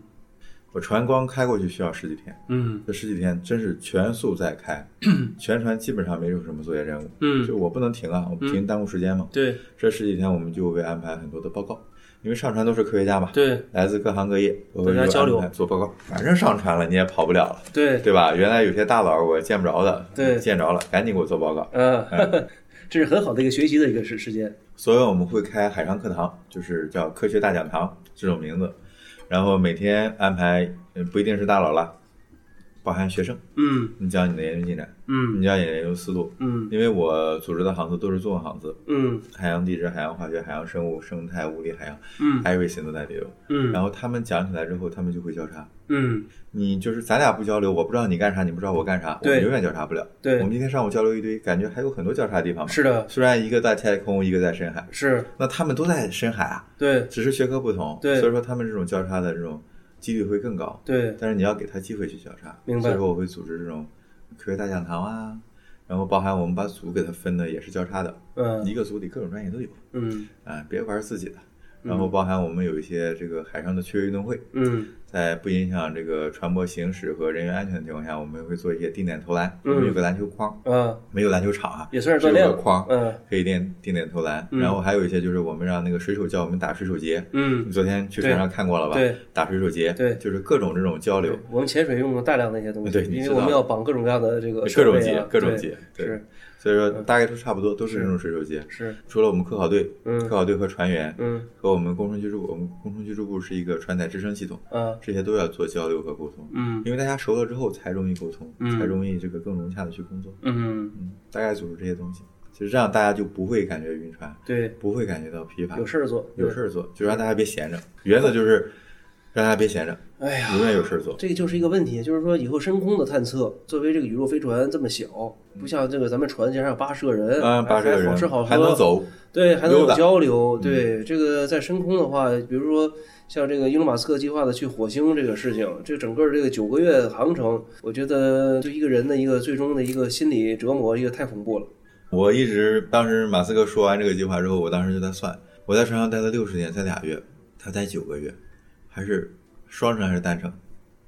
我船光开过去需要十几天。嗯这十几天真是全速在开，全船基本上没有什么作业任务，嗯就我不能停啊，我不停耽误时间嘛。对这十几天我们就会安排很多的报告，因为上船都是科学家嘛，对来自各行各业，我会大家交流做报告。反正上船了，你也跑不了了，对，对吧？原来有些大佬我见不着的，对见着了，赶紧给我做报告。嗯，这是很好的一个学习的一个时时间。所以我们会开海上课堂，就是叫科学大讲堂这种名字，然后每天安排，不一定是大佬了，包含学生，嗯。你讲你的研究进展，嗯。你讲你的研究思路，嗯。因为我组织的行次都是综合行次，嗯。海洋地质、海洋化学、海洋生物、生态、物理、海洋嗯，everything 都在里头。嗯，然后他们讲起来之后，他们就会交叉。嗯。你就是咱俩不交流，我不知道你干啥，你不知道我干啥，我们永远交叉不了。对。我们今天上午交流一堆，感觉还有很多交叉的地方。是的，虽然一个在太空，一个在深海，是。那他们都在深海啊，对。只是学科不同。对。所以说他们这种交叉的这种几率会更高。对，但是你要给他机会去交叉。明白所以说我会组织这种科学大讲堂啊，然后包含我们把组给他分的也是交叉的，嗯一个组里各种专业都有嗯啊，别玩自己的。然后包含我们有一些这个海上的趣味运动会，嗯在不影响这个船舶行驶和人员安全的情况下，我们会做一些定点投篮。嗯我们有个篮球框，嗯，没有篮球场啊，也算是锻个框，嗯可以定定点投篮。嗯然后还有一些就是我们让那个水手教我们打水手节。嗯你，昨天去船上看过了吧？对，打水手节，对就是各种这种交流，我们潜水用了大量的一些东西，对因为我们要绑各种各样的这个各种节各种节，对是所以说大概都差不多，都是这种水手机。是，除了我们科考队，嗯。科考队和船员，嗯。和我们工程技术部，我们工程技术部是一个船载支撑系统，嗯。这些都要做交流和沟通。嗯。因为大家熟了之后才容易沟通，嗯。才容易这个更融洽的去工作。嗯，嗯，大概组织这些东西，其实这样大家就不会感觉晕船，对，不会感觉到疲乏，有事儿做，有事儿做，就让大家别闲着。原则就是让大家别闲着，哎呀，永远有事儿做。这个就是一个问题，就是说以后深空的探测，作为这个宇宙飞船这么小，不像这个咱们船加上八十个人，啊，八十个人还好吃好喝，还能，走，对，还能有交流。对，这个在深空的话，比如说像这个伊隆马斯克计划的去火星这个事情，这整个这个九个月航程，我觉得对一个人的一个最终的一个心理折磨，一个太恐怖了。我一直当时马斯克说完这个计划之后，我当时就在算，我在船上待了六十天，才俩月，他待九个月，还是双程还是单程？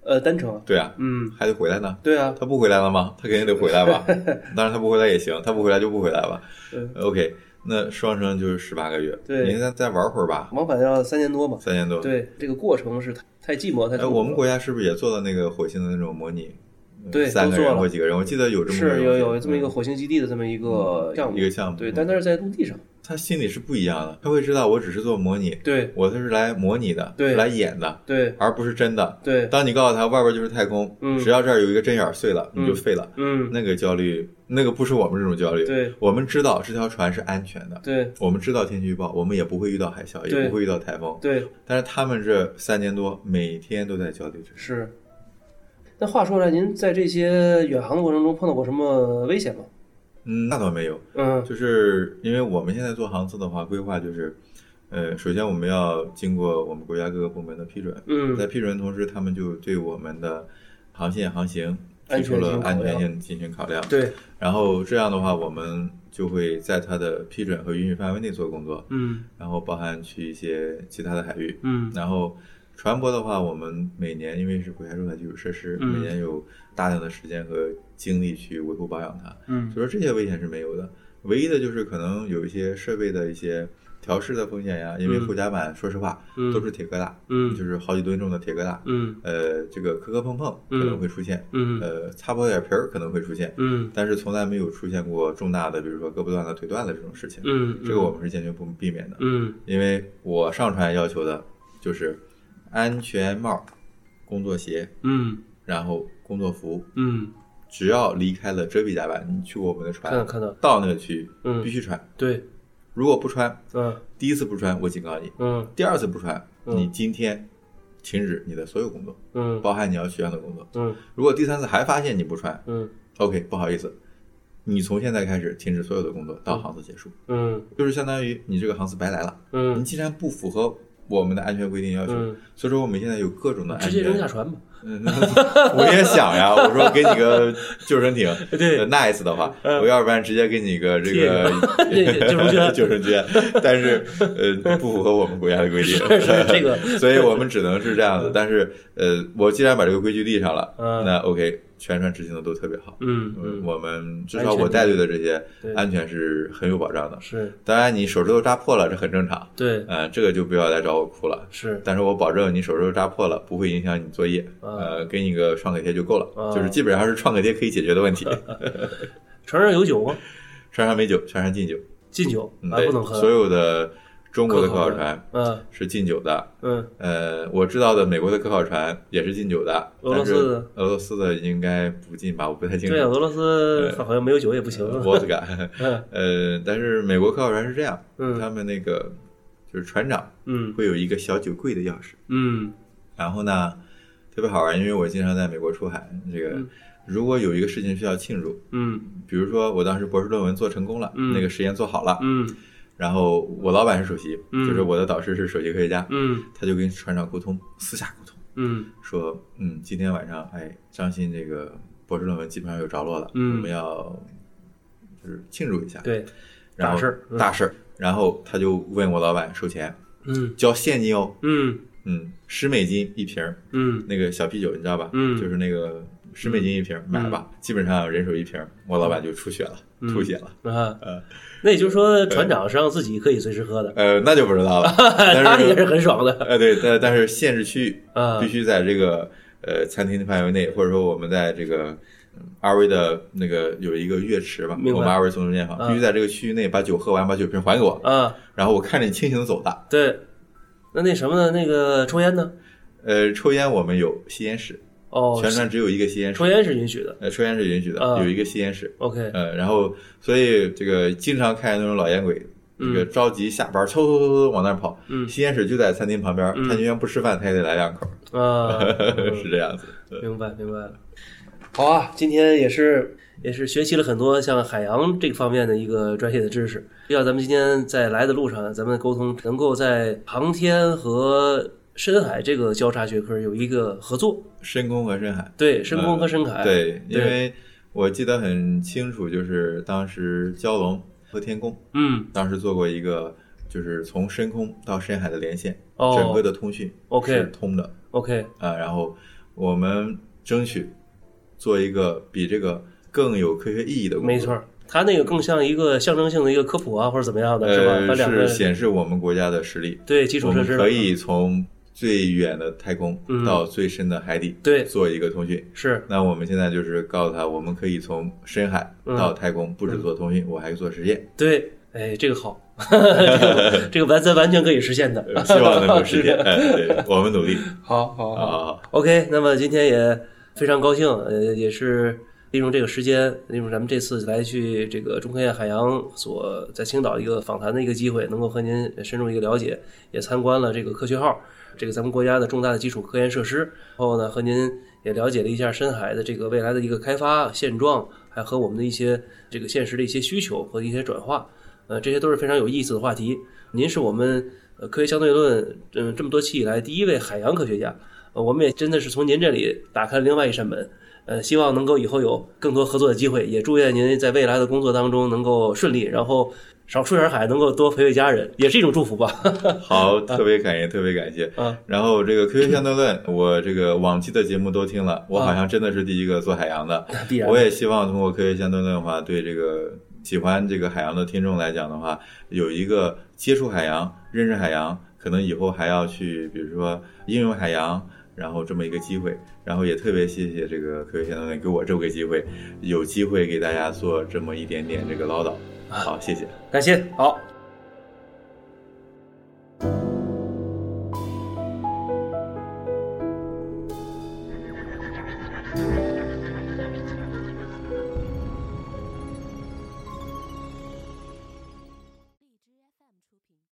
呃，单程，对啊，嗯，还得回来呢。对啊，他不回来了吗？他肯定得回来吧。当然他不回来也行，他不回来就不回来吧。嗯 OK，那双程就是十八个月。对你再再玩会儿吧，往返要三年多嘛。三年多。对，这个过程是太太寂寞，太哎，我们国家是不是也做了那个火星的那种模拟？呃对三个人或几个人，我记得有这么个是有有这么一个火星基地的这么一个项目，一个项目对，但那是在陆地上，他心里是不一样的，他会知道我只是做模拟，对我这是来模拟的，来演的，对而不是真的。对，当你告诉他外边就是太空，嗯只要这儿有一个针眼儿碎了，你就废了。嗯，那个焦虑，那个不是我们这种焦虑。对我们知道这条船是安全的，对我们知道天气预报，我们也不会遇到海啸，也不会遇到台风。对但是他们这三年多，每天都在焦虑着。是。那话说来，您在这些远航的过程中碰到过什么危险吗？嗯，那倒没有，嗯。就是因为我们现在做航次的话，规划就是，呃，首先我们要经过我们国家各个部门的批准，嗯。在批准的同时，他们就对我们的航线航行提出了安全性进行考量。对，然后这样的话，我们就会在它的批准和允许范围内做工作，嗯。然后包含去一些其他的海域。嗯。然后船舶的话，我们每年因为是国家重大基础设施，嗯。每年有大量的时间和精力去维护保养它，嗯。所以说这些危险是没有的。唯一的就是可能有一些设备的一些调试的风险呀，因为嗯。后甲板说实话嗯。都是铁疙瘩，嗯。就是好几吨重的铁疙瘩，嗯。呃，这个磕磕碰碰可能会出现，嗯。呃，擦破点皮儿可能会出现，嗯。但是从来没有出现过重大的，比如说胳膊断了、腿断了这种事情。嗯，这个我们是坚决不避免的，嗯。因为我上船要求的就是安全帽、工作鞋，嗯。然后工作服，嗯，只要离开了遮蔽甲板，你去过我们的船，看到看到，到那个区域嗯。必须穿，对，如果不穿，嗯。第一次不穿我警告你，嗯。第二次不穿，嗯。你今天停止你的所有工作，嗯。包含你要取样的工作。嗯。如果第三次还发现你不穿嗯，OK，不好意思，你从现在开始停止所有的工作到航次结束，嗯。就是相当于你这个航次白来了。你嗯既然不符合我们的安全规定要求，嗯，所以说我们现在有各种的安直接全。扔下船吧。嗯，我也想呀，我说给你个救生艇，对。呃，nice 的话，嗯。我要不然直接给你个这个救生圈但是呃不符合我们国家的规定，是是这个。所以我们只能是这样子。但是呃，我既然把这个规矩立上了，嗯。那 OK，全船执行的都特别好。嗯我们至少我带队的这些安全。是很有保障的。是。当然，你手指头扎破了，这很正常，对。嗯，这个就不要来找我哭了。是。但是我保证你手指头扎破了不会影响你作业，啊呃，给你个创可贴就够了，啊就是基本上是创可贴可以解决的问题。船上有酒吗？船上没酒，船上禁酒，禁酒嗯，对啊不能，喝。所有的中国的科考船嗯。是禁酒的，嗯。呃，我知道的美国的科考船也是禁酒的，俄罗斯但是的俄罗斯的应该不禁吧，我不太清楚。对啊，俄罗斯好像没有酒也不行。我敢，嗯 呃，但是美国科考船是这样，嗯。他们那个就是船长嗯。会有一个小酒柜的钥匙，嗯。然后呢，特别好玩，因为我经常在美国出海，这个嗯。如果有一个事情需要庆祝，嗯。比如说我当时博士论文做成功了，嗯。那个实验做好了，嗯然后我老板是首席，嗯就是我的导师是首席科学家，嗯他就跟船长沟通，私下沟通，嗯。说，嗯，今天晚上，哎，张鑫这个博士论文基本上有着落了，嗯我们要就是庆祝一下，，对，然后大事大事儿，然后他就问我老板收钱，嗯。交现金哦，嗯。嗯，十美金一瓶儿，嗯那个小啤酒，你知道吧？嗯就是那个十美金一瓶儿，买吧，基本上人手一瓶儿，我老板就出血了，嗯吐血了。啊呃，那也就是说，船长是让自己可以随时喝的，呃，那就不知道了。他但也是是，很爽的呃，对，但但是限制区域啊必须在这个呃餐厅的范围内，或者说我们在这个嗯 RV 的那个有一个月池吧，我们二位从中间房，啊必须在这个区域内把酒喝完，把酒瓶还给我，嗯。然后我看着你清醒的走的。对，那那什么呢？那个抽烟呢？呃，抽烟我们有吸烟室，哦，全船只有一个吸烟室抽，烟是允许的。呃，抽烟是允许的，啊有一个吸烟室。OK，呃，然后所以这个经常看见那种老烟鬼，这个嗯着急下班，嗖嗖嗖嗖往那儿跑。嗯吸烟室就在餐厅旁边，嗯他宁愿不吃饭，他也得来两口，啊，是这样子。明白明白了。好啊，今天也是也是学习了很多像海洋这个方面的一个专业的知识。要咱们今天在来的路上，咱们的沟通能够在航天和深海这个交叉学科有一个合作。深空和深海，对，深空和深海。嗯对，因为我记得很清楚，就是当时蛟龙和天宫嗯当时做过一个，就是从深空到深海的连线，哦整个的通讯 OK 是通的，OK，啊。然后我们争取做一个比这个更有科学意义的，没错。它那个更像一个象征性的一个科普啊，或者怎么样的，是吧？把呃，两个是显示我们国家的实力。对基础设施可以从最远的太空嗯到最深的海底，对做一个通讯。是那我们现在就是告诉他，我们可以从深海到太空，不止做通讯，我还做实验。对，哎，这个好，这个这个完咱完全可以实现的，希望能够实现。哎，对我们努力。好好好啊，，OK，那么今天也非常高兴，呃，也是利用这个时间，利用咱们这次来去这个中科院海洋所在青岛一个访谈的一个机会，能够和您深入一个了解，也参观了这个科学号，这个咱们国家的重大的基础科研设施，然后呢和您也了解了一下深海的这个未来的一个开发现状，还和我们的一些这个现实的一些需求和一些转化，呃，这些都是非常有意思的话题。您是我们呃科学相对论嗯这么多期以来第一位海洋科学家，呃，我们也真的是从您这里打开了另外一扇门。呃，希望能够以后有更多合作的机会，也祝愿您在未来的工作当中能够顺利，然后少出点海，能够多陪陪家人，也是一种祝福吧。好，特别感谢，特别感谢。啊，然后这个科学相对论，我这个往期的节目都听了，我好像真的是第一个做海洋的。必然我也希望通过科学相对论的话，对这个喜欢这个海洋的听众来讲的话，有一个接触海洋、认识海洋，可能以后还要去，比如说应用海洋，然后这么一个机会。然后也特别谢谢这个科学相对论给我这么个机会，有机会给大家做这么一点点这个唠叨。好，谢谢。感谢，好，